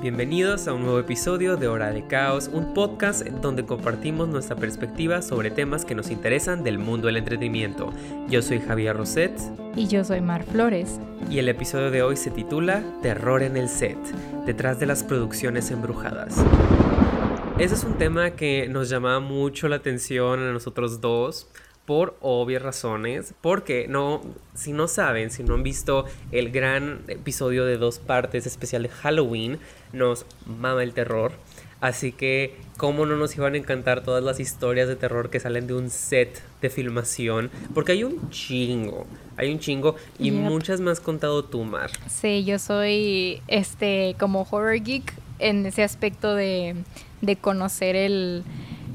Bienvenidos a un nuevo episodio de Hora de Caos, un podcast donde compartimos nuestra perspectiva sobre temas que nos interesan del mundo del entretenimiento. Yo soy Javier Roset. Y yo soy Mar Flores. Y el episodio de hoy se titula Terror en el set, detrás de las producciones embrujadas. Ese es un tema que nos llama mucho la atención a nosotros dos por obvias razones, porque no, si no saben, si no han visto el gran episodio de dos partes especial de Halloween, nos mama el terror. Así que, ¿cómo no nos iban a encantar todas las historias de terror que salen de un set de filmación? Porque hay un chingo, hay un chingo y muchas más contado tú, Mar. Sí, yo soy este como horror geek en ese aspecto de, de conocer el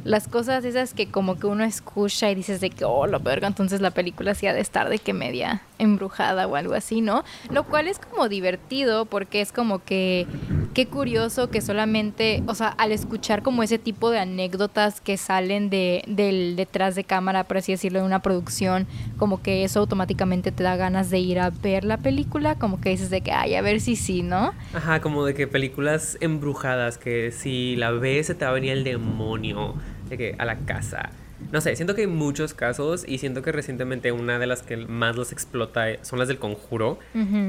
las cosas esas que como que uno escucha y dices de que, oh, la verga, entonces la película sí ha de estar de que media embrujada o algo así, ¿no? Lo cual es como divertido porque es como que, qué curioso que solamente, o sea, al escuchar como ese tipo de anécdotas que salen de, del detrás de cámara, por así decirlo, de una producción, como que eso automáticamente te da ganas de ir a ver la película, como que dices de que, ay, a ver si sí, ¿no? Ajá, como de que películas embrujadas, que si la ves se te va a venir el demonio de que a la casa. No sé, siento que hay muchos casos y siento que recientemente una de las que más los explota son las del conjuro,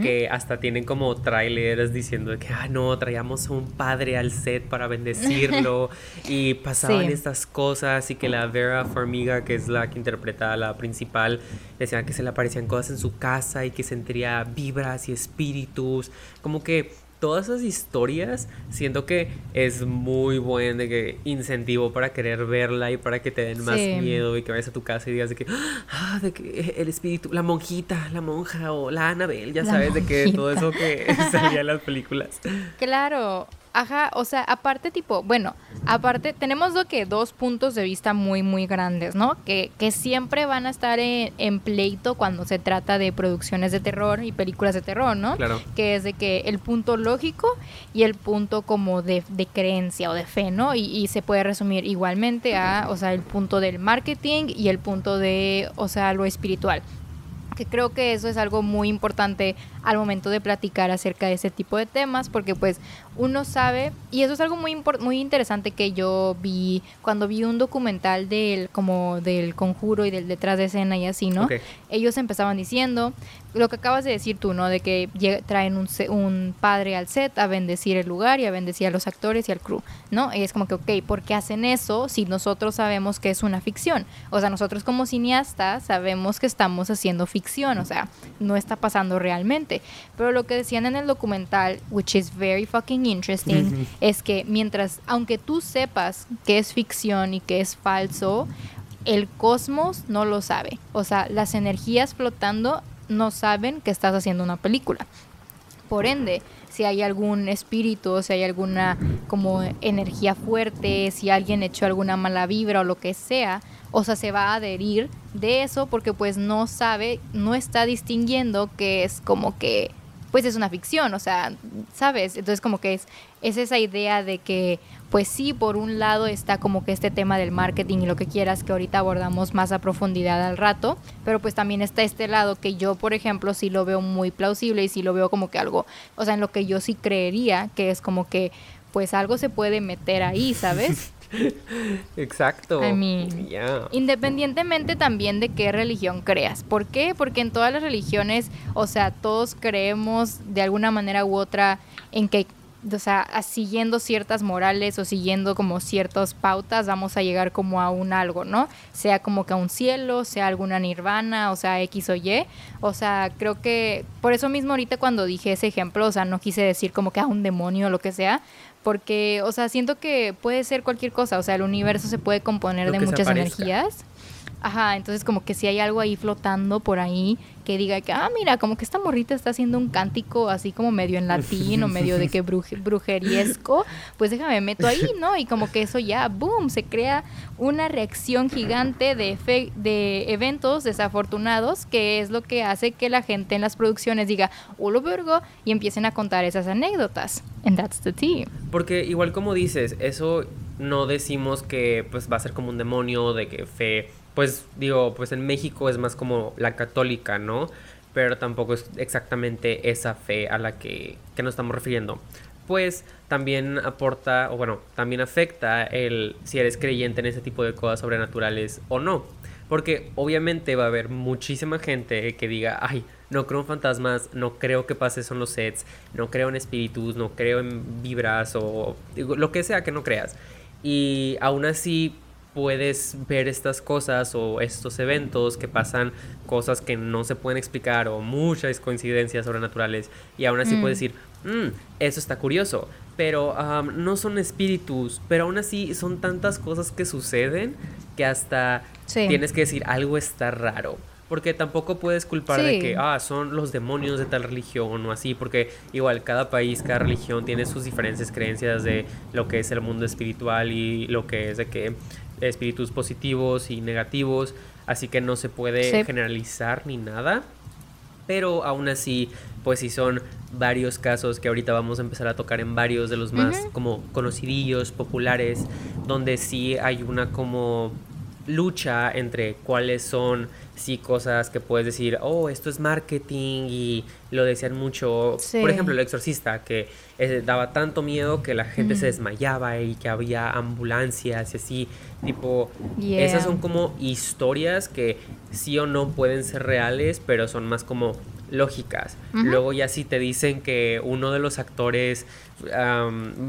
que hasta tienen como trailers diciendo que, ah, no, traíamos a un padre al set para bendecirlo y pasaban estas cosas y que la Vera Farmiga, que es la que interpreta a la principal, decía que se le aparecían cosas en su casa y que sentía vibras y espíritus, como que todas esas historias siento que es muy buen de que incentivo para querer verla y para que te den más miedo y que vayas a tu casa y digas de que, ah, de que el espíritu, la monjita, la monja o la Anabel, ya sabes de que todo eso que salía en las películas. Claro, Ajá, o sea, aparte tipo, bueno, aparte tenemos lo que dos puntos de vista muy, muy grandes, ¿no? Que, que siempre van a estar en, pleito cuando se trata de producciones de terror y películas de terror, ¿no? Claro. Que es de que el punto lógico y el punto como de, de creencia o de fe, ¿no? Y, y, se puede resumir igualmente a, o sea, el punto del marketing y el punto de, o sea, lo espiritual que creo que eso es algo muy importante al momento de platicar acerca de ese tipo de temas, porque pues uno sabe, y eso es algo muy, muy interesante que yo vi cuando vi un documental del, como del conjuro y del detrás de escena y así, ¿no? Ellos empezaban diciendo lo que acabas de decir tú, ¿no? De que traen un, un padre al set a bendecir el lugar y a bendecir a los actores y al crew, ¿no? Y es como que, ok, ¿por qué hacen eso si nosotros sabemos que es una ficción? O sea, nosotros como cineastas sabemos que estamos haciendo ficción, o sea, no está pasando realmente. Pero lo que decían en el documental, which is very fucking interesting, es que mientras, aunque tú sepas que es ficción y que es falso, el cosmos no lo sabe. O sea, las energías flotando no saben que estás haciendo una película. Por ende, si hay algún espíritu, si hay alguna como energía fuerte, si alguien echó alguna mala vibra o lo que sea, o sea, se va a adherir de eso porque pues no sabe, no está distinguiendo que es como que pues es una ficción, o sea, ¿sabes? Entonces como que es, es esa idea de que, pues sí, por un lado está como que este tema del marketing y lo que quieras que ahorita abordamos más a profundidad al rato, pero pues también está este lado que yo, por ejemplo, sí lo veo muy plausible y sí lo veo como que algo, o sea, en lo que yo sí creería que es como que, pues algo se puede meter ahí, ¿sabes? Exacto. Independientemente también de qué religión creas. ¿Por qué? Porque en todas las religiones, o sea, todos creemos de alguna manera u otra en que o sea, siguiendo ciertas morales o siguiendo como ciertas pautas, vamos a llegar como a un algo, ¿no? Sea como que a un cielo, sea alguna nirvana, o sea, X o Y. O sea, creo que por eso mismo ahorita cuando dije ese ejemplo, o sea, no quise decir como que a un demonio o lo que sea, porque, o sea, siento que puede ser cualquier cosa, o sea, el universo se puede componer de muchas energías. Ajá, entonces como que si hay algo ahí flotando por ahí que diga que, ah, mira, como que esta morrita está haciendo un cántico así como medio en latín o medio de que brujeriesco, pues déjame meto ahí, ¿no? Y como que eso ya, boom, se crea una reacción gigante de, de eventos desafortunados que es lo que hace que la gente en las producciones diga, hola vergo, y empiecen a contar esas anécdotas. And that's the team. Porque igual como dices, eso no decimos que pues va a ser como un demonio de que fe pues digo, pues en México es más como la católica, ¿no? Pero tampoco es exactamente esa fe a la que, que nos estamos refiriendo. pues también aporta, o bueno, también afecta el si eres creyente en ese tipo de cosas sobrenaturales o no. Porque obviamente va a haber muchísima gente que diga, ay, no creo en fantasmas, no creo que pase son los sets, no creo en espíritus, no creo en vibras o lo que sea que no creas. Y aún así puedes ver estas cosas o estos eventos que pasan cosas que no se pueden explicar o muchas coincidencias sobrenaturales y aún así puedes mm. decir, mm, eso está curioso, pero no son espíritus, pero aún así son tantas cosas que suceden que hasta tienes que decir algo está raro. Porque tampoco puedes culpar de que, ah, son los demonios de tal religión o así, porque igual cada país, cada religión tiene sus diferentes creencias de lo que es el mundo espiritual y lo que es de que espíritus positivos y negativos, así que no se puede generalizar ni nada. Pero aún así, pues si son varios casos que ahorita vamos a empezar a tocar en varios de los más como conocidillos, populares, donde sí hay una como lucha entre cuáles son sí cosas que puedes decir, oh, esto es marketing y lo decían mucho. Por ejemplo, el exorcista, que eh, daba tanto miedo que la gente se desmayaba y que había ambulancias y así. Tipo, esas son como historias que sí o no pueden ser reales, pero son más como lógicas. Luego ya si te dicen que uno de los actores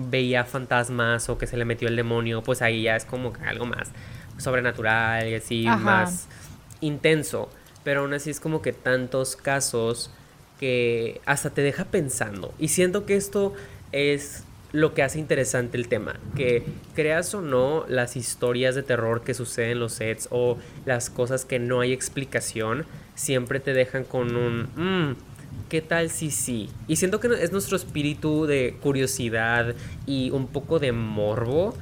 veía fantasmas o que se le metió el demonio, pues ahí ya es como algo más sobrenatural y así más intenso. Pero aún así es como que tantos casos que hasta te deja pensando. Y siento que esto es lo que hace interesante el tema. Que creas o no las historias de terror que suceden en los sets o las cosas que no hay explicación, siempre te dejan con un... Mm, ¿Qué tal si sí? Y siento que es nuestro espíritu de curiosidad y un poco de morbo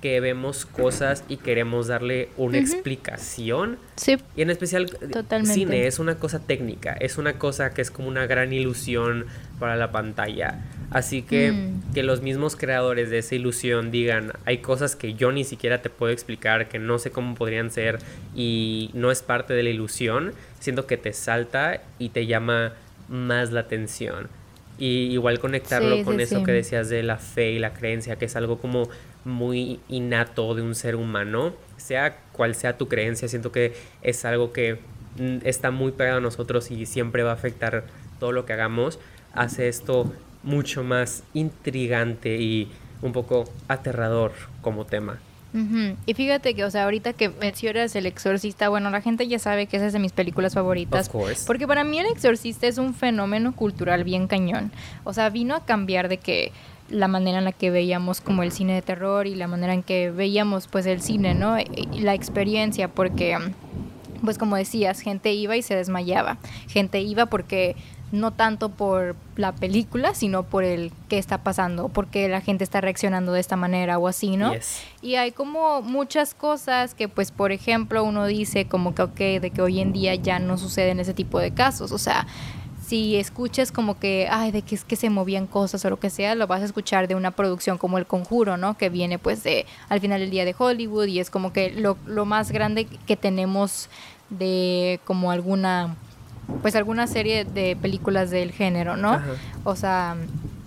que vemos cosas y queremos darle una explicación. Sí. Y en especial Totalmente. cine es una cosa técnica, es una cosa que es como una gran ilusión para la pantalla. Así que mm. que los mismos creadores de esa ilusión digan, hay cosas que yo ni siquiera te puedo explicar, que no sé cómo podrían ser y no es parte de la ilusión, siento que te salta y te llama más la atención. Y igual conectarlo con eso que decías de la fe y la creencia, que es algo como muy innato de un ser humano, sea cual sea tu creencia, siento que es algo que mm, está muy pegado a nosotros y siempre va a afectar todo lo que hagamos, hace esto mucho más intrigante y un poco aterrador como tema. Y fíjate que, o sea, ahorita que mencionas El Exorcista, bueno, la gente ya sabe que esa es de mis películas favoritas. Porque para mí El Exorcista es un fenómeno cultural bien cañón. O sea, vino a cambiar de que la manera en la que veíamos como el cine de terror y la manera en que veíamos pues el cine, ¿no? Y la experiencia, porque pues como decías, gente iba y se desmayaba. Gente iba porque no tanto por la película, sino por el qué está pasando, porque la gente está reaccionando de esta manera o así, ¿no? Y hay como muchas cosas que, pues, por ejemplo, uno dice como que, ok, de que hoy en día ya no suceden ese tipo de casos, o sea, si escuchas como que, ay, de que es que se movían cosas o lo que sea, lo vas a escuchar de una producción como El Conjuro, ¿no? Que viene pues de al final del día de Hollywood y es como que lo, lo más grande que tenemos de como alguna, pues alguna serie de películas del género, ¿no? O sea,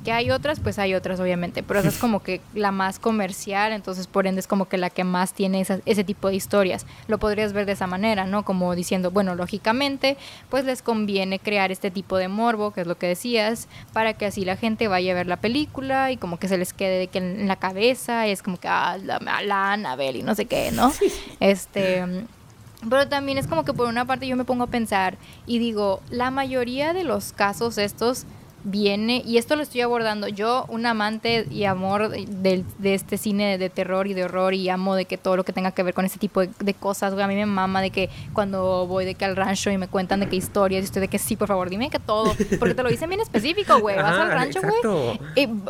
que hay otras, pues hay otras, obviamente, pero esa es como que la más comercial, entonces por ende es como que la que más tiene ese tipo de historias. Lo podrías ver de esa manera, ¿no? Como diciendo, bueno, lógicamente, pues les conviene crear este tipo de morbo, que es lo que decías, para que así la gente vaya a ver la película y como que se les quede que en la cabeza, y es como que, ah, la, la Annabelle y no sé qué, ¿no? Este... Pero también es como que por una parte yo me pongo a pensar y digo, la mayoría de los casos estos viene, y esto lo estoy abordando yo, un amante y amor de, de, este cine de terror y de horror y amo de que todo lo que tenga que ver con este tipo de, cosas, a mí me mama de que cuando voy de que al rancho y me cuentan de qué historias, y estoy de que sí, por favor, dime que todo, porque te lo dicen bien específico, güey, vas al rancho, güey,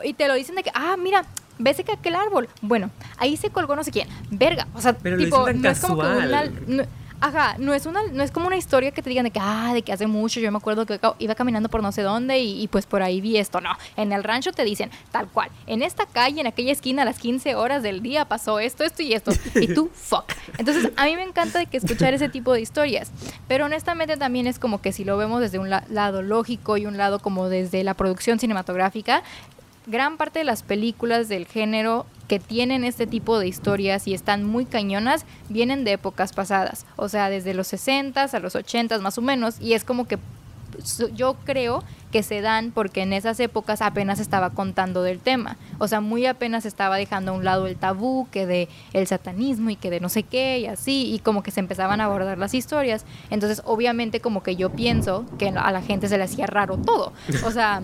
y, te lo dicen de que, ah, mira, ves que aquel árbol, bueno, ahí se colgó no sé quién, verga, o sea, tipo, no es como que una... Ajá, no es una, no es como una historia que te digan de que, ah, de que hace mucho, yo me acuerdo que iba caminando por no sé dónde y, pues por ahí vi esto. No, en el rancho te dicen tal cual, en esta calle, en aquella esquina, a las 15 horas del día pasó esto, esto y esto. Y tú, fuck. Entonces, a mí me encanta de que escuchar ese tipo de historias. Pero honestamente también es como que si lo vemos desde un lado lógico y un lado como desde la producción cinematográfica, gran parte de las películas del género que tienen este tipo de historias y están muy cañonas vienen de épocas pasadas, o sea, desde los 60 a los 80 más o menos, y es como que yo creo que se dan porque en esas épocas apenas estaba contando del tema. O sea, muy apenas estaba dejando a un lado el tabú que de el satanismo y que de no sé qué y así y como que se empezaban a abordar las historias. Entonces, obviamente como que yo pienso que a la gente se le hacía raro todo. O sea,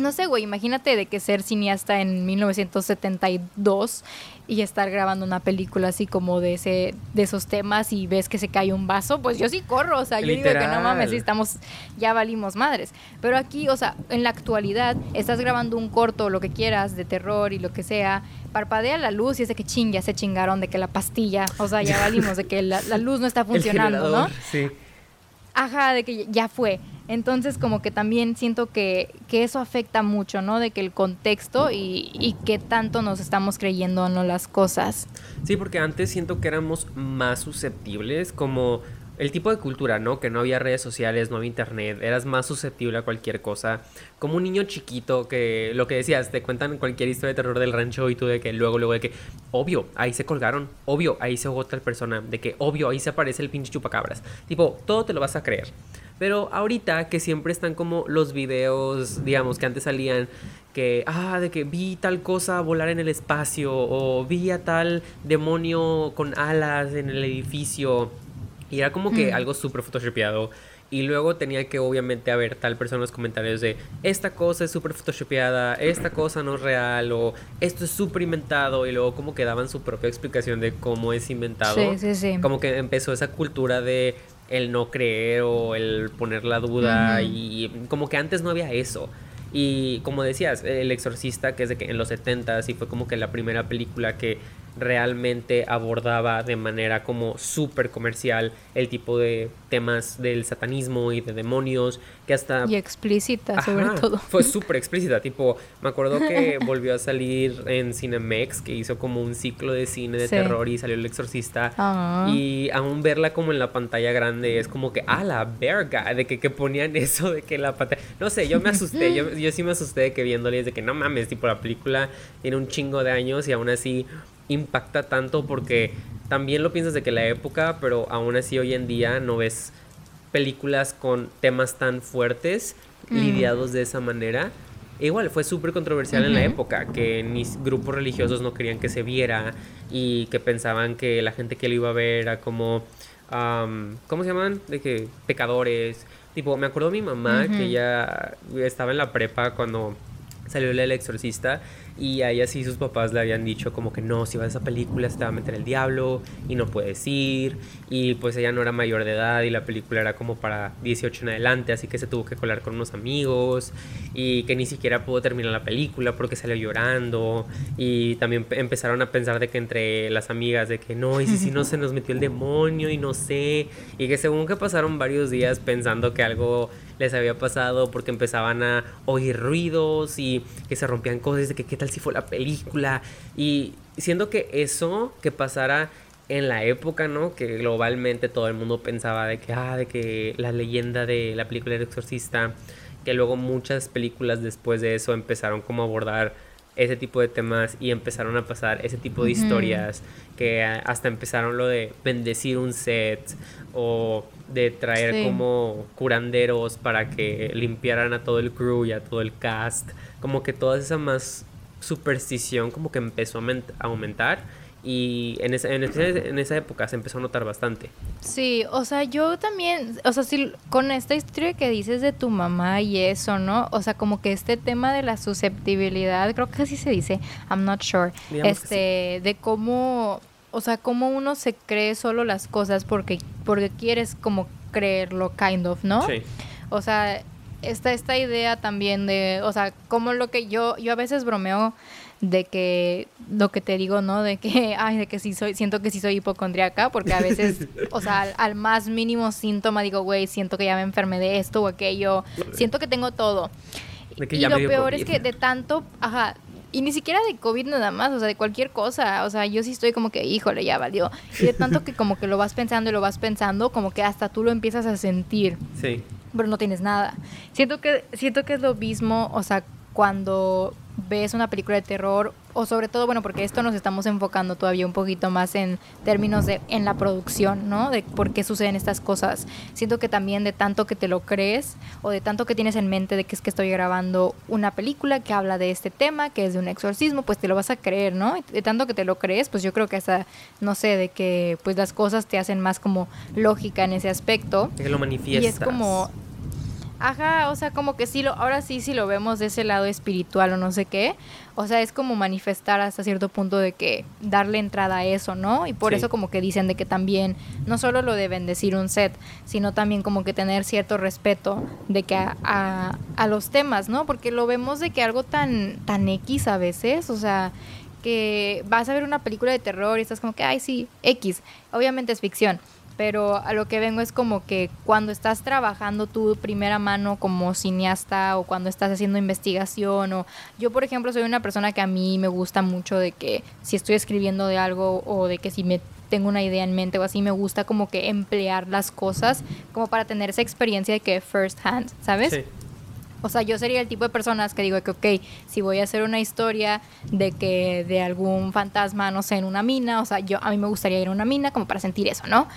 no sé, güey, imagínate de que ser cineasta en 1972 y estar grabando una película así como de ese de esos temas y ves que se cae un vaso, pues yo sí corro, o sea, yo digo que no mames, estamos ya valimos madres. Pero aquí, o sea, en la actualidad estás grabando un corto lo que quieras de terror y lo que sea, parpadea la luz y es de que ching, ya se chingaron de que la pastilla, o sea, ya valimos de que la, luz no está funcionando, ¿no? Sí. Ajá, de que ya fue. Entonces como que también siento que, que eso afecta mucho, ¿no? De que el contexto y, y qué tanto nos estamos creyendo no las cosas. Sí, porque antes siento que éramos más susceptibles como el tipo de cultura, ¿no? Que no había redes sociales, no había internet, eras más susceptible a cualquier cosa. Como un niño chiquito que, lo que decías, te cuentan cualquier historia de terror del rancho y tú de que luego, luego de que, obvio, ahí se colgaron, obvio, ahí se ahogó tal persona, de que, obvio, ahí se aparece el pinche chupacabras. Tipo, todo te lo vas a creer. Pero ahorita que siempre están como los videos, digamos, que antes salían que, ah, de que vi tal cosa volar en el espacio o vi a tal demonio con alas en el edificio. Y era como que mm. algo súper photoshopeado. Y luego tenía que obviamente haber tal persona en los comentarios de esta cosa es súper photoshopeada, esta cosa no es real o esto es súper inventado y luego como que daban su propia explicación de cómo es inventado. Sí, sí, sí. Como que empezó esa cultura de el no creer o el poner la duda y como que antes no había eso. Y como decías, El Exorcista, que es de que en los 70 y fue como que la primera película que realmente abordaba de manera como súper comercial el tipo de temas del satanismo y de demonios que hasta... Y explícita sobre todo. Fue súper explícita, tipo, me acuerdo que volvió a salir en Cinemex, que hizo como un ciclo de cine de terror y salió El Exorcista. Ah. Y aún verla como en la pantalla grande es como que, ah, la verga, de que, que ponían eso, de que la pantalla... No sé, yo me asusté, yo, yo sí me asusté de que viéndole, de que no mames, tipo, la película tiene un chingo de años y aún así impacta tanto porque también lo piensas de que la época, pero aún así hoy en día no ves películas con temas tan fuertes mm. lidiados de esa manera. E igual fue súper controversial en la época, que mis grupos religiosos no querían que se viera y que pensaban que la gente que lo iba a ver era como, ¿cómo se llaman? De que pecadores. Tipo, me acuerdo de mi mamá que ella estaba en la prepa cuando salió el exorcista y ahí así sus papás le habían dicho como que no, si vas a esa película se te va a meter el diablo y no puedes ir. Y pues ella no era mayor de edad y la película era como para 18 en adelante, así que se tuvo que colar con unos amigos y que ni siquiera pudo terminar la película porque salió llorando. Y también empezaron a pensar de que entre las amigas de que no, y si, si no se nos metió el demonio y no sé. Y que según que pasaron varios días pensando que algo les había pasado porque empezaban a oír ruidos y que se rompían cosas de que qué tal si fue la película. Y siendo que eso que pasara en la época, ¿no? Que globalmente todo el mundo pensaba de que, ah, de que la leyenda de la película del exorcista, que luego muchas películas después de eso empezaron como a abordar ese tipo de temas y empezaron a pasar ese tipo de historias que hasta empezaron lo de bendecir un set o de traer como curanderos para que limpiaran a todo el crew y a todo el cast como que toda esa más superstición como que empezó a aumentar y en esa, en, en, esa época se empezó a notar bastante. Sí, o sea, yo también, o sea, si con esta historia que dices de tu mamá y eso, ¿no? O sea, como que este tema de la susceptibilidad, creo que así se dice, I'm not sure, este, de cómo, o sea, cómo uno se cree solo las cosas porque, porque quieres como creerlo, kind of, ¿no? Sí. O sea, está esta idea también de, o sea, como lo que yo, yo a veces bromeo de que lo que te digo, ¿no? De que, ay, de que sí soy, siento que sí soy hipocondriaca, porque a veces, o sea, al, más mínimo síntoma digo, güey, siento que ya me enfermé de esto o aquello, siento que tengo todo. y lo peor es que de tanto, ajá, y ni siquiera de COVID nada más, o sea, de cualquier cosa. O sea, yo sí estoy como que, híjole, ya valió. Y de tanto que como que lo vas pensando y lo vas pensando, como que hasta tú lo empiezas a sentir. Sí. Pero no tienes nada. Siento que, siento que es lo mismo, o sea, cuando ves una película de terror o sobre todo, bueno, porque esto nos estamos enfocando todavía un poquito más en términos de en la producción, ¿no? De por qué suceden estas cosas. Siento que también de tanto que te lo crees o de tanto que tienes en mente de que es que estoy grabando una película que habla de este tema, que es de un exorcismo, pues te lo vas a creer, ¿no? De tanto que te lo crees, pues yo creo que hasta, no sé, de que pues las cosas te hacen más como lógica en ese aspecto. Que lo manifiestas. Y es como Ajá, o sea, como que sí lo, ahora sí, si lo vemos de ese lado espiritual o no sé qué, o sea, es como manifestar hasta cierto punto de que darle entrada a eso, ¿no? Y por eso como que dicen de que también no solo lo de bendecir un set, sino también como que tener cierto respeto de que a, a, los temas, ¿no? Porque lo vemos de que algo tan, tan X a veces, o sea, que vas a ver una película de terror y estás como que, ay, sí, X, obviamente es ficción pero a lo que vengo es como que cuando estás trabajando tú primera mano como cineasta o cuando estás haciendo investigación o yo por ejemplo soy una persona que a mí me gusta mucho de que si estoy escribiendo de algo o de que si me tengo una idea en mente o así me gusta como que emplear las cosas como para tener esa experiencia de que first hand, ¿sabes? Sí. O sea, yo sería el tipo de personas que digo que, ok, si voy a hacer una historia de que de algún fantasma, no sé, en una mina, o sea, yo a mí me gustaría ir a una mina como para sentir eso, ¿no?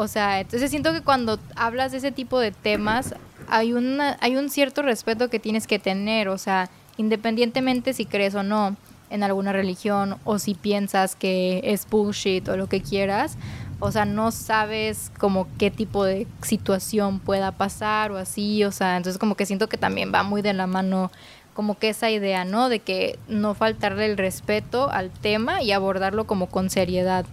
O sea, entonces siento que cuando hablas de ese tipo de temas, hay, una, hay un cierto respeto que tienes que tener, o sea, independientemente si crees o no en alguna religión o si piensas que es bullshit o lo que quieras, o sea, no sabes como qué tipo de situación pueda pasar o así, o sea, entonces como que siento que también va muy de la mano como que esa idea, ¿no? De que no faltarle el respeto al tema y abordarlo como con seriedad.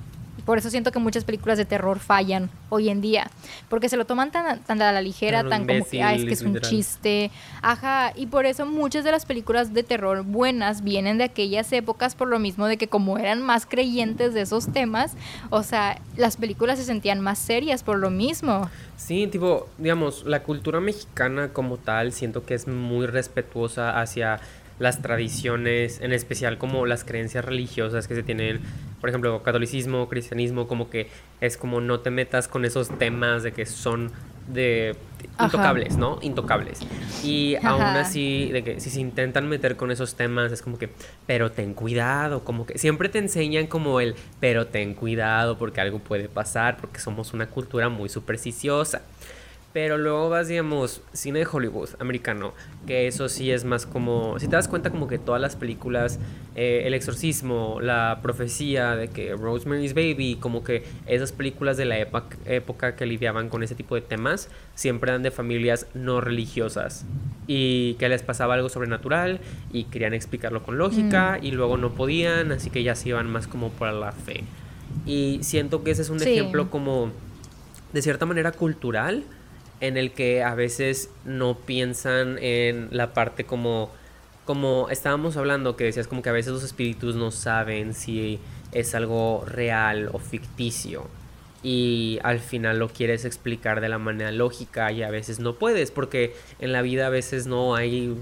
Por eso siento que muchas películas de terror fallan hoy en día, porque se lo toman tan, tan a la ligera, tan como que, es que es un chiste. Ajá, y por eso muchas de las películas de terror buenas vienen de aquellas épocas por lo mismo de que como eran más creyentes de esos temas, o sea, las películas se sentían más serias por lo mismo. Sí, tipo, digamos, la cultura mexicana como tal siento que es muy respetuosa hacia las tradiciones, en especial como las creencias religiosas que se tienen, por ejemplo, catolicismo, cristianismo, como que es como no te metas con esos temas de que son de intocables, ¿no? Intocables. Y aún así, de que si se intentan meter con esos temas, es como que, pero ten cuidado, como que siempre te enseñan como el, pero ten cuidado porque algo puede pasar, porque somos una cultura muy supersticiosa. Pero luego vas, digamos, cine de Hollywood americano, que eso sí es más como, si te das cuenta como que todas las películas, eh, El exorcismo, La profecía de que Rosemary's Baby, como que esas películas de la época, época que lidiaban con ese tipo de temas, siempre eran de familias no religiosas y que les pasaba algo sobrenatural y querían explicarlo con lógica mm. y luego no podían, así que ya se iban más como por la fe. Y siento que ese es un ejemplo como, de cierta manera, cultural en el que a veces no piensan en la parte como como estábamos hablando que decías como que a veces los espíritus no saben si es algo real o ficticio y al final lo quieres explicar de la manera lógica y a veces no puedes porque en la vida a veces no hay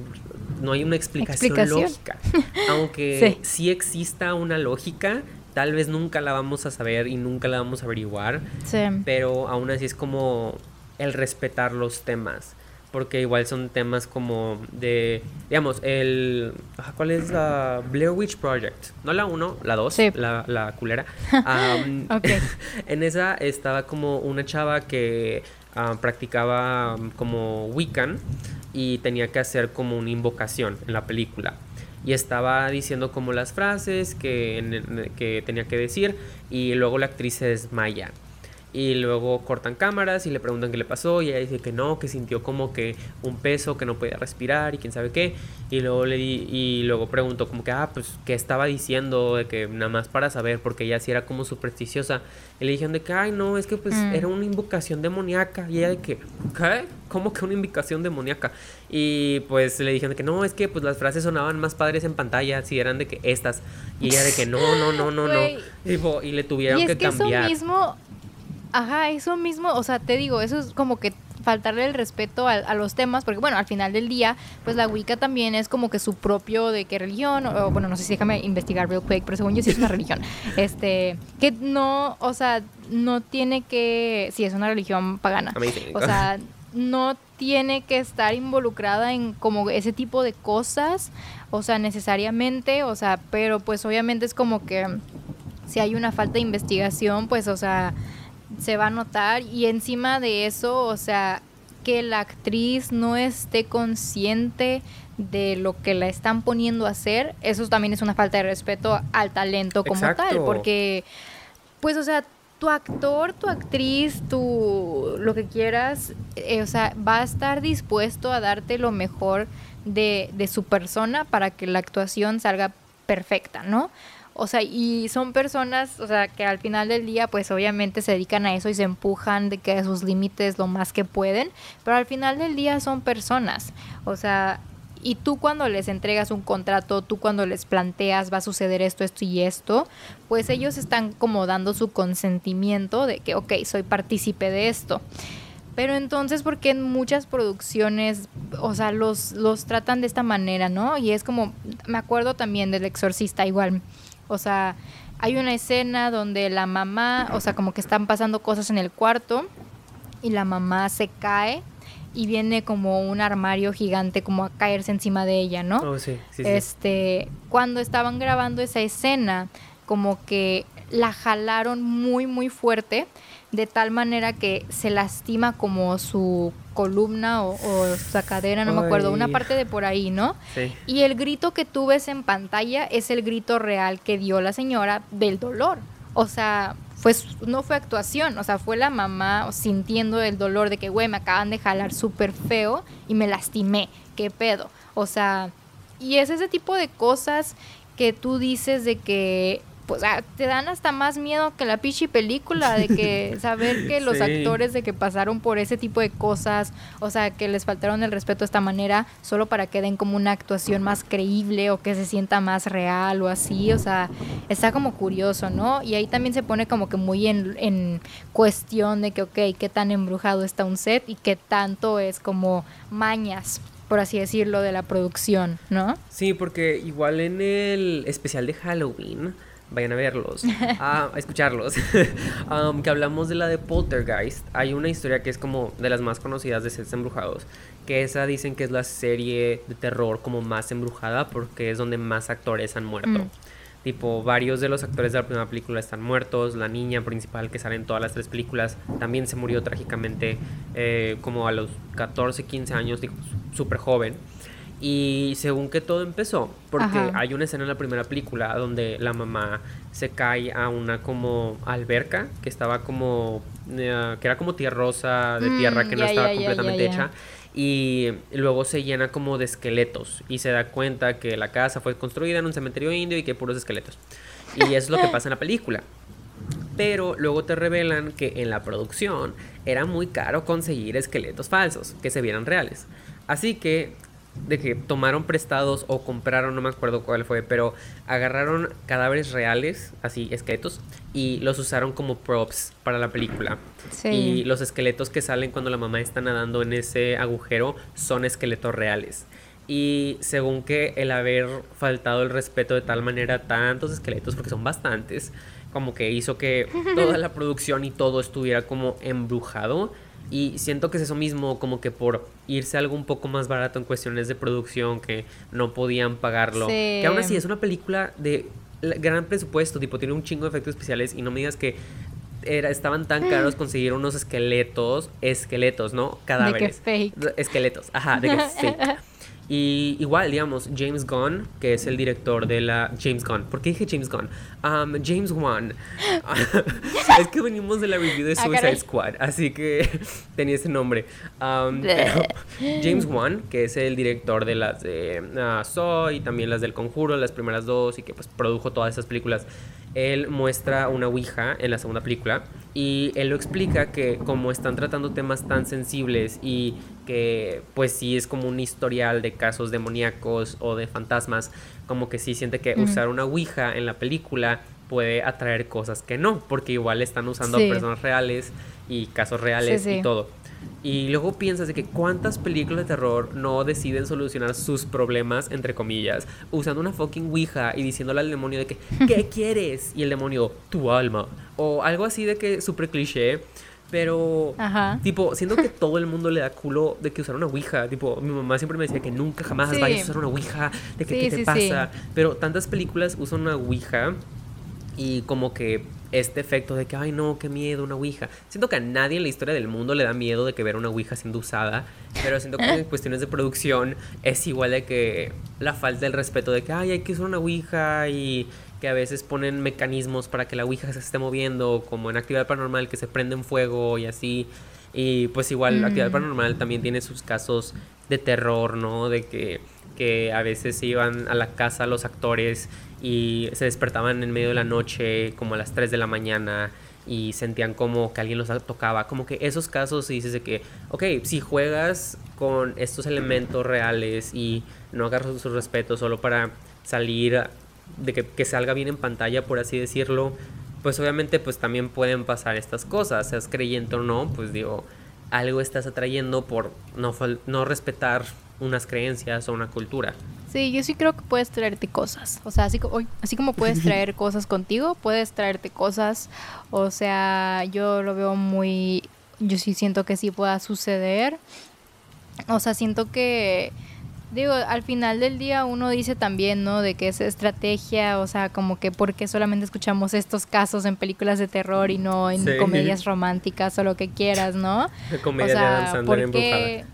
no hay una explicación, lógica aunque sí. sí. exista una lógica tal vez nunca la vamos a saber y nunca la vamos a averiguar sí. pero aún así es como el respetar los temas. Porque igual son temas como de, digamos, el... ¿Cuál es la Blair Witch Project? No la 1, la 2, la, la, culera. en esa estaba como una chava que ah, practicaba como Wiccan y tenía que hacer como una invocación en la película y estaba diciendo como las frases que, que tenía que decir y luego la actriz se desmaya y luego cortan cámaras y le preguntan qué le pasó y ella dice que no, que sintió como que un peso, que no podía respirar y quién sabe qué. Y luego le di, y luego preguntó como que, ah, pues, ¿qué estaba diciendo? De que nada más para saber, porque ella sí era como supersticiosa. Y le dijeron de que, ay, no, es que pues mm. era una invocación demoníaca. Y ella de que, ¿qué? ¿Cómo que una invocación demoníaca? Y pues le dijeron de que no, es que pues las frases sonaban más padres en pantalla si eran de que estas. Y ella de que no, no, no, no, no. Y, le tuvieron y es que, cambiar. Eso mismo Ajá, eso mismo, o sea, te digo, eso es como que faltarle el respeto a, los temas, porque bueno, al final del día, pues la Wicca también es como que su propio de qué religión, o bueno, no sé si déjame investigar real quick, pero según yo sí es una religión, este, que no, o sea, no tiene que, sí, es una religión pagana, o sea, no tiene que estar involucrada en como ese tipo de cosas, o sea, necesariamente, o sea, pero pues obviamente es como que si hay una falta de investigación, pues, o sea, se va a notar y encima de eso, o sea, que la actriz no esté consciente de lo que la están poniendo a hacer, eso también es una falta de respeto al talento como tal, porque, pues, o sea, tu actor, tu actriz, tu lo que quieras, eh, o sea, va a estar dispuesto a darte lo mejor de, de su persona para que la actuación salga perfecta, ¿no? O sea, y son personas, o sea, que al final del día, pues obviamente se dedican a eso y se empujan de que sus límites lo más que pueden, pero al final del día son personas. O sea, y tú cuando les entregas un contrato, tú cuando les planteas va a suceder esto, esto y esto, pues ellos están como dando su consentimiento de que, ok, soy partícipe de esto. Pero entonces, porque en muchas producciones, o sea, los, los tratan de esta manera, ¿no? Y es como, me acuerdo también del exorcista igual o sea, hay una escena donde la mamá, o sea, como que están pasando cosas en el cuarto y la mamá se cae y viene como un armario gigante como a caerse encima de ella, ¿no? Oh, sí, sí, este, cuando estaban grabando esa escena, como que la jalaron muy muy fuerte de tal manera que se lastima como su columna o, su cadera, no me acuerdo, una parte de por ahí, ¿no? Sí. Y el grito que tú ves en pantalla es el grito real que dio la señora del dolor. O sea, pues no fue actuación, o sea, fue la mamá sintiendo el dolor de que, güey, me acaban de jalar súper feo y me lastimé, qué pedo. O sea, y es ese tipo de cosas que tú dices de que pues ah, te dan hasta más miedo que la pichi película de que saber que los actores de que pasaron por ese tipo de cosas, o sea, que les faltaron el respeto de esta manera solo para que den como una actuación más creíble o que se sienta más real o así, o sea, está como curioso, ¿no? Y ahí también se pone como que muy en, en cuestión de que, ok, qué tan embrujado está un set y qué tanto es como mañas por así decirlo, de la producción, ¿no? Sí, porque igual en el especial de Halloween, vayan a verlos, a, escucharlos, um, que hablamos de la de Poltergeist. Hay una historia que es como de las más conocidas de Sets Embrujados, que esa dicen que es la serie de terror como más embrujada porque es donde más actores han muerto. Mm. Tipo, varios de los actores de la primera película están muertos. La niña principal que sale en todas las tres películas también se murió trágicamente eh, como a los 14, 15 años, súper joven. Y según que todo empezó, porque hay una escena en la primera película donde la mamá se cae a una como alberca que estaba como, eh, que era como tierrosa, de mm, tierra que no estaba completamente hecha. Y luego se llena como de esqueletos y se da cuenta que la casa fue construida en un cementerio indio y que hay puros esqueletos. Y eso es lo que pasa en la película. Pero luego te revelan que en la producción era muy caro conseguir esqueletos falsos, que se vieran reales. Así que de que tomaron prestados o compraron, no me acuerdo cuál fue, pero agarraron cadáveres reales, así esqueletos, y los usaron como props para la película. Y los esqueletos que salen cuando la mamá está nadando en ese agujero son esqueletos reales. Y según que el haber faltado el respeto de tal manera a tantos esqueletos, porque son bastantes, como que hizo que toda la producción y todo estuviera como embrujado y siento que es eso mismo, como que por irse algo un poco más barato en cuestiones de producción, que no podían pagarlo. Que aún así es una película de gran presupuesto, tipo, tiene un chingo de efectos especiales y no me digas que era, estaban tan caros conseguir unos esqueletos, esqueletos, ¿no? Cadáveres. De que fake. Esqueletos, ajá, de que fake. Y igual, digamos, James Gunn, que es el director de la... James Gunn, ¿por qué dije James Gunn? Um, James Wan. es que venimos de la review de ah, Suicide Squad, así que tenía ese nombre. Um, James Wan, que es el director de las de uh, y también las del Conjuro, las primeras dos, y que pues produjo todas esas películas él muestra una Ouija en la segunda película y él lo explica que como están tratando temas tan sensibles y que pues sí es como un historial de casos demoníacos o de fantasmas, como que sí siente que usar una Ouija en la película puede atraer cosas que no, porque igual están usando personas reales y casos reales y todo. Y luego piensas de que cuántas películas de terror no deciden solucionar sus problemas, entre comillas, usando una fucking Ouija y diciéndole al demonio de que, ¿qué quieres? Y el demonio, tu alma. O algo así de que súper cliché. Pero, Ajá. tipo, siento que todo el mundo le da culo de que usar una ouija. Tipo, mi mamá siempre me decía que nunca jamás Sí. vayas a usar una ouija, de que Sí, qué te sí, pasa. Pero tantas películas usan una ouija y como que este efecto de que, ay no, qué miedo, una ouija. Siento que a nadie en la historia del mundo le da miedo de que ver una ouija siendo usada, pero siento que en cuestiones de producción es igual de que la falta del respeto de que, ay, hay que usar una ouija y que a veces ponen mecanismos para que la ouija se esté moviendo, como en actividad paranormal que se prende en fuego y así. Y pues igual, Mm. actividad paranormal también tiene sus casos de terror, ¿no? De que, que a veces se iban a la casa los actores y se despertaban en medio de la noche, como a las 3 de la mañana, y sentían como que alguien los tocaba. Como que esos casos dices de que, ok, si juegas con estos elementos reales y no agarras su respeto solo para salir, de que, que salga bien en pantalla, por así decirlo, pues obviamente pues también pueden pasar estas cosas, seas creyente o no, pues digo, algo estás atrayendo por no, no respetar unas creencias o una cultura. Sí, yo sí creo que puedes traerte cosas. O sea, así, así como puedes traer cosas contigo, puedes traerte cosas. O sea, yo lo veo muy... Yo sí siento que sí pueda suceder. O sea, siento que... Digo, al final del día uno dice también, ¿no? De que es estrategia, o sea, como que por qué solamente escuchamos estos casos en películas de terror y no en Sí. comedias románticas o lo que quieras, ¿no? Comedia o sea, de.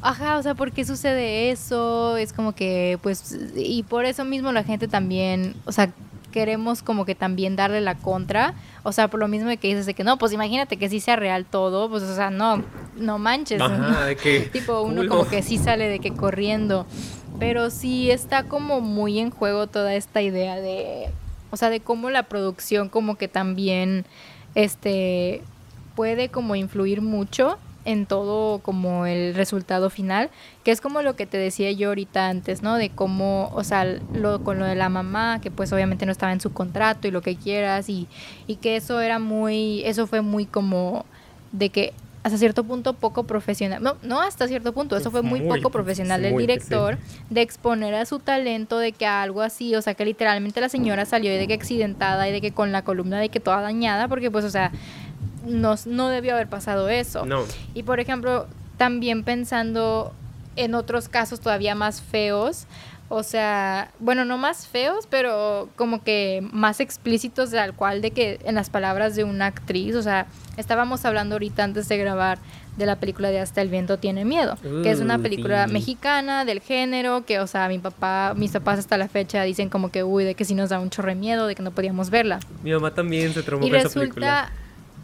Ajá, o sea, ¿por qué sucede eso? Es como que, pues, y por eso mismo la gente también, o sea, queremos como que también darle la contra, o sea, por lo mismo de que dices de que no, pues imagínate que sí sea real todo, pues, o sea, no, no manches. Ajá, de que tipo, uno culo. como que sí sale de que corriendo, pero sí está como muy en juego toda esta idea de, o sea, de cómo la producción como que también, este, puede como influir mucho en todo como el resultado final, que es como lo que te decía yo ahorita antes, ¿no? De cómo, o sea, lo, con lo de la mamá, que pues obviamente no estaba en su contrato y lo que quieras, y, y que eso era muy, eso fue muy como de que hasta cierto punto poco profesional, no, no hasta cierto punto, eso fue muy, Muy, poco profesional del director de exponer a su talento de que algo así, o sea, que literalmente la señora salió y de que accidentada y de que con la columna de que toda dañada, porque pues, o sea, no, no debió haber pasado eso. No, Y por ejemplo, también pensando en otros casos todavía más feos, o sea, bueno, no más feos, pero como que más explícitos de al cual de que en las palabras de una actriz, o sea, estábamos hablando ahorita antes de grabar de la película de Hasta el viento tiene miedo, que es una película mexicana del género, que o sea, mi papá, mis papás hasta la fecha dicen como que uy, de que sí nos da un chorre de miedo, de que no podíamos verla. mi mamá también se traumó Y con esa película.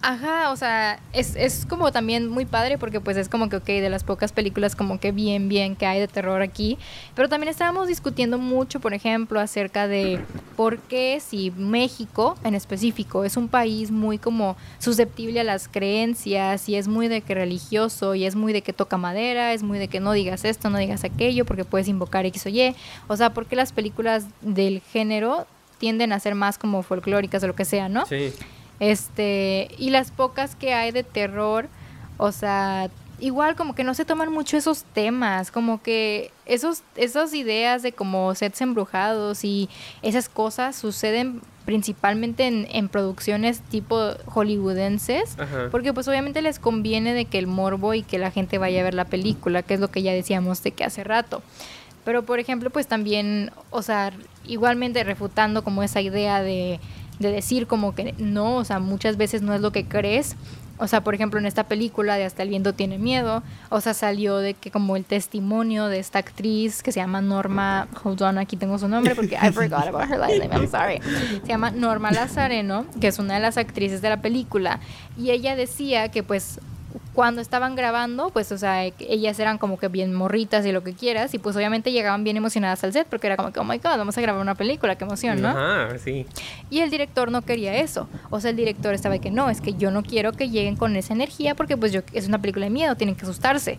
Ajá, o sea, es, es como también muy padre porque pues es como que, ok, de las pocas películas como que bien, bien que hay de terror aquí. Pero también estábamos discutiendo mucho, por ejemplo, acerca de por qué si México en específico es un país muy como susceptible a las creencias y es muy de que religioso y es muy de que toca madera, es muy de que no digas esto, no digas aquello porque puedes invocar X o Y. O sea, ¿por qué las películas del género tienden a ser más como folclóricas o lo que sea, ¿no? Sí. Este, y las pocas que hay de terror, o sea, igual como que no se toman mucho esos temas, como que esos, esas ideas de como sets embrujados y esas cosas suceden principalmente en, en producciones tipo hollywoodenses, Ajá. porque pues obviamente les conviene de que el morbo y que la gente vaya a ver la película, que es lo que ya decíamos de que hace rato. Pero por ejemplo, pues también, o sea, igualmente refutando como esa idea de, de decir como que no, o sea, muchas veces no es lo que crees. O sea, por ejemplo, en esta película de Hasta el viento tiene miedo, o sea, salió de que como el testimonio de esta actriz que se llama Norma, hold on, aquí tengo su nombre porque I forgot about her last name, I'm sorry. Se llama Norma Lazareno, que es una de las actrices de la película, y ella decía que pues cuando estaban grabando, pues, o sea, ellas eran como que bien morritas y lo que quieras, y pues obviamente llegaban bien emocionadas al set porque era como que, oh my god, vamos a grabar una película, qué emoción, ¿no? Ajá, sí. Y el director no quería eso. O sea, el director estaba de que no, es que yo no quiero que lleguen con esa energía porque pues yo es una película de miedo, tienen que asustarse.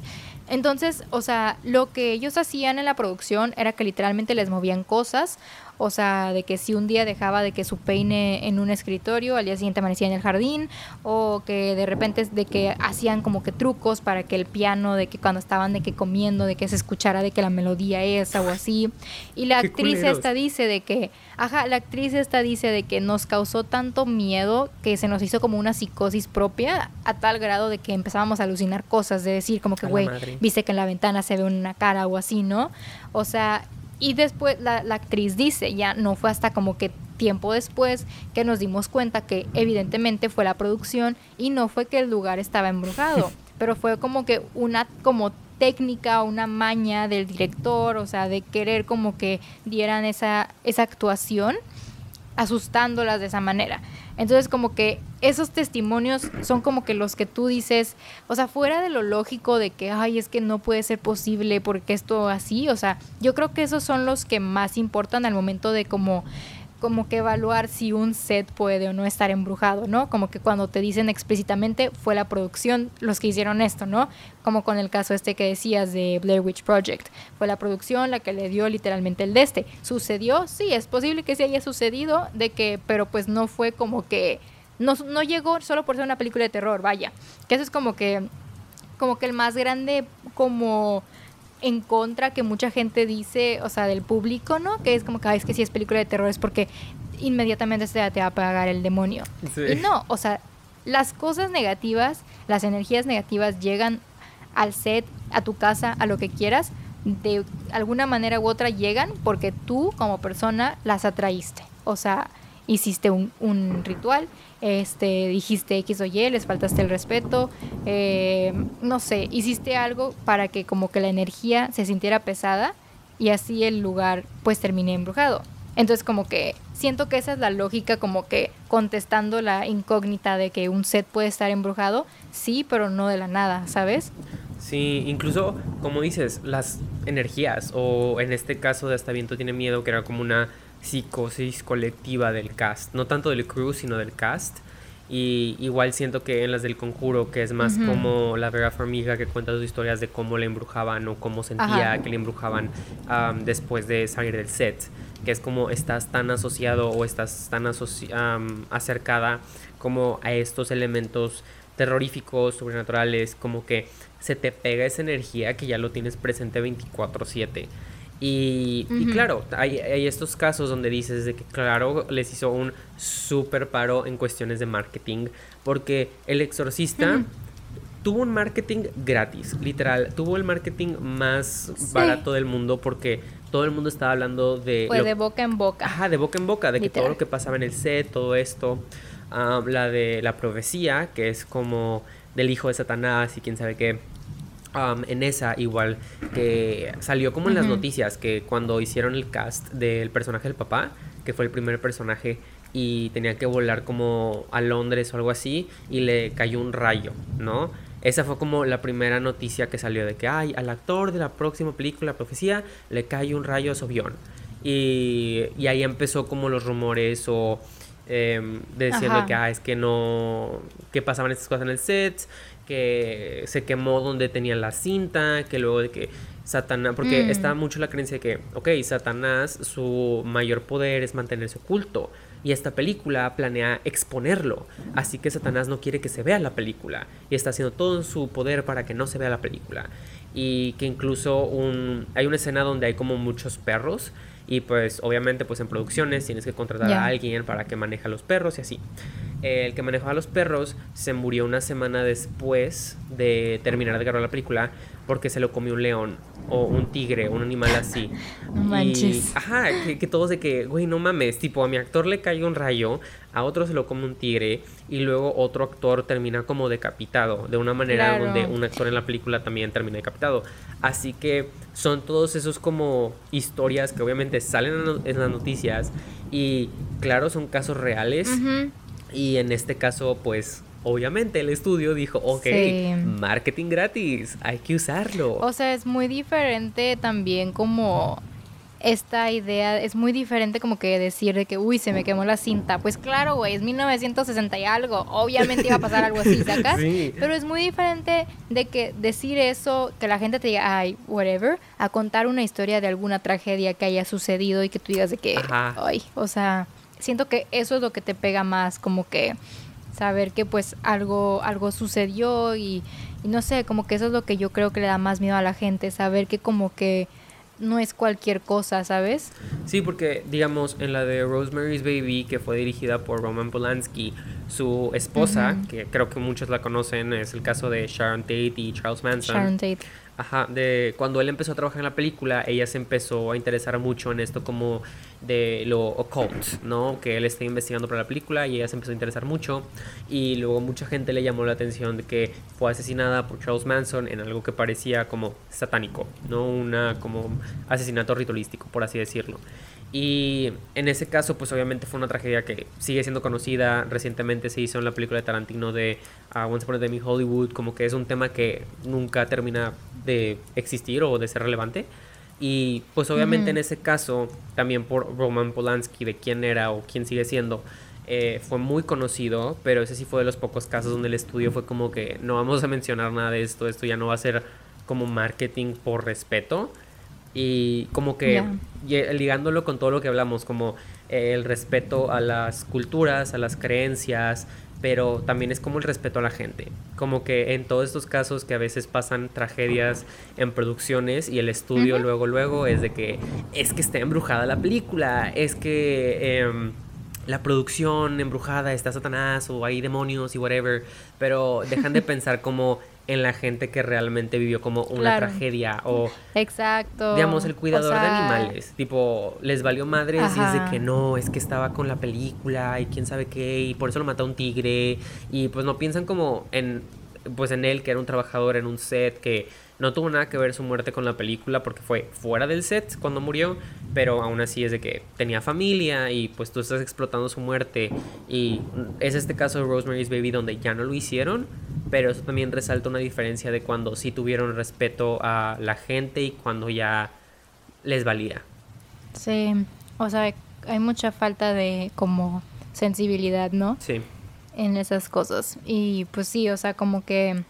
Entonces, o sea, lo que ellos hacían en la producción era que literalmente les movían cosas O sea, de que si un día dejaba de que su peine en un escritorio, al día siguiente amanecía en el jardín, o que de repente de que hacían como que trucos para que el piano, de que cuando estaban de que comiendo, de que se escuchara de que la melodía esa o así. Y la actriz esta dice de que, ajá, la actriz esta dice de que nos causó tanto miedo que se nos hizo como una psicosis propia a tal grado de que empezábamos a alucinar cosas, de decir como que, güey, viste que en la ventana se ve una cara o así, ¿no? O sea, y después la, la actriz dice, ya no fue hasta como que tiempo después que nos dimos cuenta que evidentemente fue la producción y no fue que el lugar estaba embrujado, pero fue como que una como técnica, una maña del director, o sea, de querer como que dieran esa, esa actuación asustándolas de esa manera. Entonces como que esos testimonios son como que los que tú dices, o sea, fuera de lo lógico de que, ay, es que no puede ser posible porque esto así, o sea, yo creo que esos son los que más importan al momento de como como que evaluar si un set puede o no estar embrujado, ¿no? Como que cuando te dicen explícitamente fue la producción los que hicieron esto, ¿no? Como con el caso este que decías de Blair Witch Project. Fue la producción la que le dio literalmente el de este. ¿Sucedió? Sí, es posible que sí haya sucedido, de que, pero pues no fue como que... No, no llegó solo por ser una película de terror, vaya. Que eso es como que... Como que el más grande como en contra que mucha gente dice, o sea, del público, ¿no? Que es como que, es que si es película de terror es porque inmediatamente se te va a pagar el demonio. Y no, o sea, las cosas negativas, las energías negativas llegan al set, a tu casa, a lo que quieras, de alguna manera u otra llegan porque tú como persona las atraíste. O sea, hiciste un, un ritual, este, dijiste X o Y, les faltaste el respeto, eh, no sé, hiciste algo para que como que la energía se sintiera pesada y así el lugar pues termine embrujado. Entonces como que siento que esa es la lógica como que contestando la incógnita de que un set puede estar embrujado, sí, pero no de la nada, ¿sabes? Sí, incluso como dices, las energías o en este caso de hasta viento tiene miedo que era como una psicosis colectiva del cast, no tanto del crew, sino del cast. Y igual siento que en las del conjuro, que es más como la vera formiga que cuenta sus historias de cómo le embrujaban o cómo sentía que le embrujaban después de salir del set, que es como estás tan asociado o estás tan acercada como a estos elementos terroríficos, sobrenaturales, como que se te pega esa energía que ya lo tienes presente 24/7. Y, claro, hay, estos casos donde dices de que claro les hizo un súper paro en cuestiones de marketing, porque el exorcista tuvo un marketing gratis, literal, tuvo el marketing más barato del mundo porque todo el mundo estaba hablando de... Fue de boca en boca. Ajá, de boca en boca, de que todo lo que pasaba en el set, todo esto, ah, la de la profecía, que es como del hijo de Satanás y quién sabe qué en esa igual que salió como en las noticias que cuando hicieron el cast del personaje del papá, que fue el primer personaje y tenía que volar como a Londres o algo así y le cayó un rayo, ¿no? Esa fue como la primera noticia que salió de que, ay, al actor de la próxima película, Profecía, le cae un rayo a su avión. Y, y ahí empezó como los rumores o eh, diciendo que, ah, es que no, que pasaban estas cosas en el set, que se quemó donde tenía la cinta, que luego de que Satanás, porque mm. está mucho la creencia de que, ok, Satanás, su mayor poder es mantenerse oculto. Y esta película planea exponerlo. Así que Satanás no quiere que se vea la película. Y está haciendo todo su poder para que no se vea la película. Y que incluso un, hay una escena donde hay como muchos perros. Y pues obviamente pues en producciones tienes que contratar a alguien para que maneje a los perros y así el que manejaba a los perros se murió una semana después de terminar de grabar la película porque se lo comió un león o un tigre, un animal así. No manches. ajá, que, todos de que, güey, no mames, tipo, a mi actor le cae un rayo, a otro se lo come un tigre y luego otro actor termina como decapitado, de una manera donde un actor en la película también termina decapitado. Así que son todos esos como historias que obviamente salen en las noticias y claro, son casos reales. Y en este caso, pues obviamente el estudio dijo, ok, marketing gratis, hay que usarlo. O sea, es muy diferente también como esta idea es muy diferente como que decir de que, uy, se me quemó la cinta. Pues claro, güey, es 1960 y algo. Obviamente iba a pasar algo así, ¿sacas? Sí. Pero es muy diferente de que decir eso, que la gente te diga, ay, whatever, a contar una historia de alguna tragedia que haya sucedido y que tú digas de que, ay, o sea, siento que eso es lo que te pega más, como que saber que pues algo, algo sucedió y, y no sé, como que eso es lo que yo creo que le da más miedo a la gente, saber que como que no es cualquier cosa, ¿sabes? Sí, porque digamos en la de Rosemary's Baby, que fue dirigida por Roman Polanski, su esposa, que creo que muchos la conocen, es el caso de Sharon Tate y Charles Manson. Sharon Tate. Ajá, de cuando él empezó a trabajar en la película, ella se empezó a interesar mucho en esto como de lo occult, ¿no? Que él está investigando para la película y ella se empezó a interesar mucho y luego mucha gente le llamó la atención de que fue asesinada por Charles Manson en algo que parecía como satánico, ¿no? Una como asesinato ritualístico, por así decirlo. Y en ese caso, pues obviamente fue una tragedia que sigue siendo conocida. Recientemente se hizo en la película de Tarantino de uh, Once Upon a Time in Hollywood, como que es un tema que nunca termina de existir o de ser relevante. Y pues obviamente en ese caso, también por Roman Polanski, de quién era o quién sigue siendo, eh, fue muy conocido, pero ese sí fue de los pocos casos donde el estudio fue como que no vamos a mencionar nada de esto, esto ya no va a ser como marketing por respeto y como que ligándolo con todo lo que hablamos, como el respeto a las culturas, a las creencias, pero también es como el respeto a la gente. Como que en todos estos casos que a veces pasan tragedias en producciones y el estudio luego, luego es de que es que está embrujada la película, es que... Em, la producción embrujada está Satanás o hay demonios y whatever, pero dejan de pensar como en la gente que realmente vivió como una tragedia o exacto. digamos el cuidador de animales tipo les valió madre y es de que no es que estaba con la película y quién sabe qué y por eso lo mató un tigre y pues no piensan como en pues en él que era un trabajador en un set que no tuvo nada que ver su muerte con la película porque fue fuera del set cuando murió, pero aún así es de que tenía familia y pues tú estás explotando su muerte y es este caso de Rosemary's Baby donde ya no lo hicieron, pero eso también resalta una diferencia de cuando sí tuvieron respeto a la gente y cuando ya les valía. Sí, o sea, hay mucha falta de como sensibilidad, ¿no? Sí. En esas cosas. Y pues sí, o sea, como que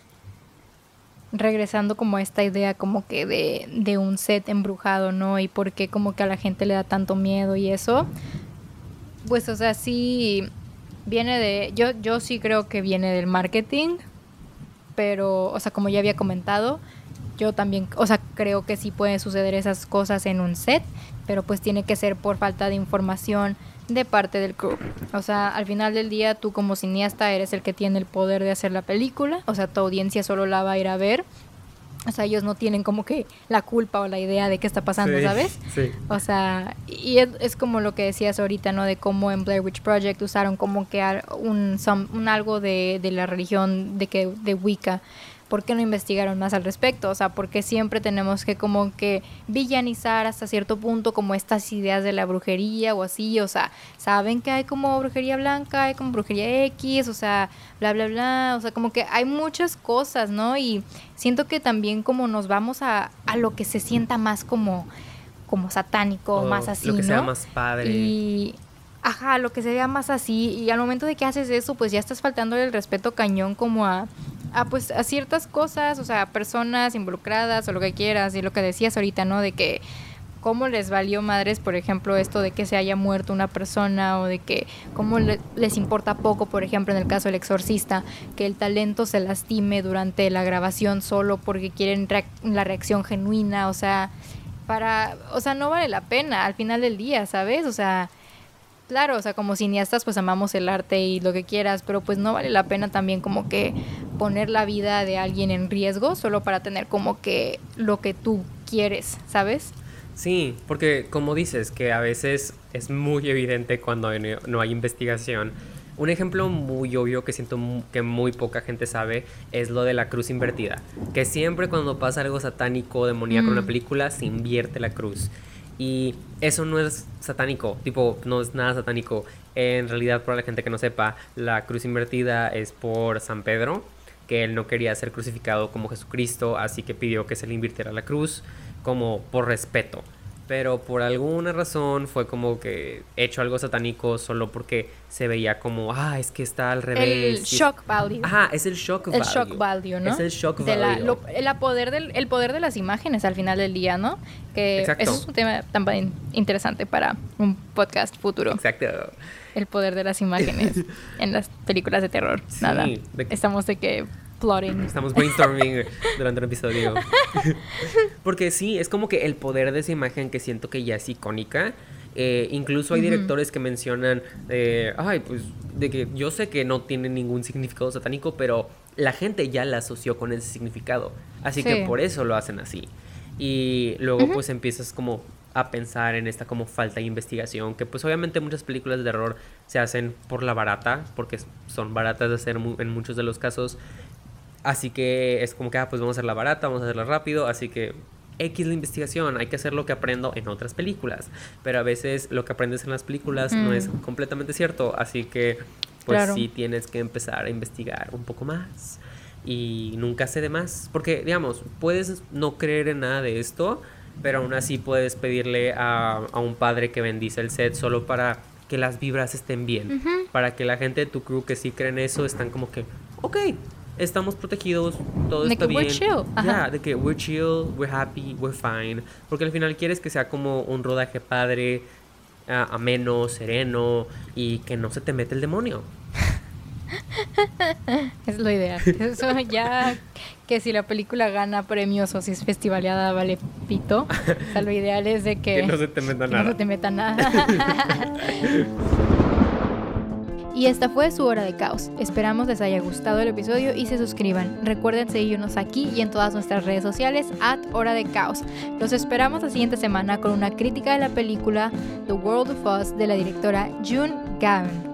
regresando como a esta idea como que de, de un set embrujado, ¿no? Y por qué como que a la gente le da tanto miedo y eso. Pues, o sea, sí viene de... Yo, yo sí creo que viene del marketing, pero, o sea, como ya había comentado, yo también, o sea, creo que sí pueden suceder esas cosas en un set, pero pues tiene que ser por falta de información de parte del crew. O sea, al final del día tú como cineasta eres el que tiene el poder de hacer la película, o sea, tu audiencia solo la va a ir a ver. O sea, ellos no tienen como que la culpa o la idea de qué está pasando, ¿sabes? Sí. O sea, y es, como lo que decías ahorita, ¿no? De cómo en Blair Witch Project usaron como que un, un algo de, de la religión de que de Wicca ¿por qué no investigaron más al respecto? O sea, porque siempre tenemos que como que villanizar hasta cierto punto como estas ideas de la brujería o así, o sea, saben que hay como brujería blanca, hay como brujería X, o sea, bla, bla, bla, o sea, como que hay muchas cosas, ¿no? Y siento que también como nos vamos a, a lo que se sienta más como como satánico, más así, lo que sea más padre. Y ajá, lo que se vea más así y al momento de que haces eso, pues ya estás faltando el respeto cañón como a a pues a ciertas cosas, o sea, personas involucradas o lo que quieras y lo que decías ahorita, ¿no? De que cómo les valió madres, por ejemplo, esto de que se haya muerto una persona o de que cómo les importa poco, por ejemplo, en el caso del exorcista, que el talento se lastime durante la grabación solo porque quieren la reacción genuina, o sea, para, o sea, no vale la pena al final del día, ¿sabes? O sea, Claro, o sea, como cineastas pues amamos el arte y lo que quieras, pero pues no vale la pena también como que poner la vida de alguien en riesgo solo para tener como que lo que tú quieres, ¿sabes? Sí, porque como dices, que a veces es muy evidente cuando no hay investigación. Un ejemplo muy obvio que siento que muy poca gente sabe es lo de la cruz invertida. Que siempre cuando pasa algo satánico, demoníaco en una mm. película, se invierte la cruz. Y eso no es satánico, tipo, no es nada satánico. En realidad, para la gente que no sepa, la cruz invertida es por San Pedro, que él no quería ser crucificado como Jesucristo, así que pidió que se le invirtiera la cruz como por respeto. Pero por alguna razón fue como que hecho algo satánico solo porque se veía como, ah, es que está al revés. El shock value. Ajá, es el shock value. El shock value, ¿no? Es el shock de value. La, lo, poder del, el poder de las imágenes al final del día, ¿no? Que Exacto. eso es un tema también interesante para un podcast futuro. Exacto. El poder de las imágenes en las películas de terror. Sí, Nada. de- Estamos de que plotting. Estamos brainstorming durante el episodio. Porque sí, es como que el poder de esa imagen que siento que ya es icónica. Eh, incluso hay directores que mencionan, eh, ay, pues, de que yo sé que no tiene ningún significado satánico, pero la gente ya la asoció con ese significado. Así que Sí. por eso lo hacen así. Y luego Ujú. pues empiezas como a pensar en esta como falta de investigación, que pues obviamente muchas películas de terror se hacen por la barata, porque son baratas de hacer mu- en muchos de los casos. Así que es como que, ah, pues vamos a hacerla barata, vamos a hacerla rápido, así que X la investigación, hay que hacer lo que aprendo en otras películas, pero a veces lo que aprendes en las películas no Mm. es completamente cierto, así que pues Claro. sí tienes que empezar a investigar un poco más y nunca sé de más, porque digamos, puedes no creer en nada de esto, pero aún así puedes pedirle a, a un padre que bendice el set solo para que las vibras estén bien, para que la gente de tu crew que sí creen eso están como que, ok, estamos protegidos, todo De está que we're bien. chill, ajá. Ya, de que we're chill, we're happy, we're fine, porque al final quieres que sea como un rodaje padre, ah, ameno, sereno y que no se te mete el demonio. Es lo ideal. Eso ya que si la película gana premios o si es festivaleada vale pito. O sea, lo ideal es de que, Que no se te meta que nada. no se te meta nada. Y esta fue su hora de caos. Esperamos les haya gustado el episodio y se suscriban. Recuerden seguirnos aquí y en todas nuestras redes sociales at hora de caos. Los esperamos la siguiente semana con una crítica de la película The World of Us de la directora June Gavin.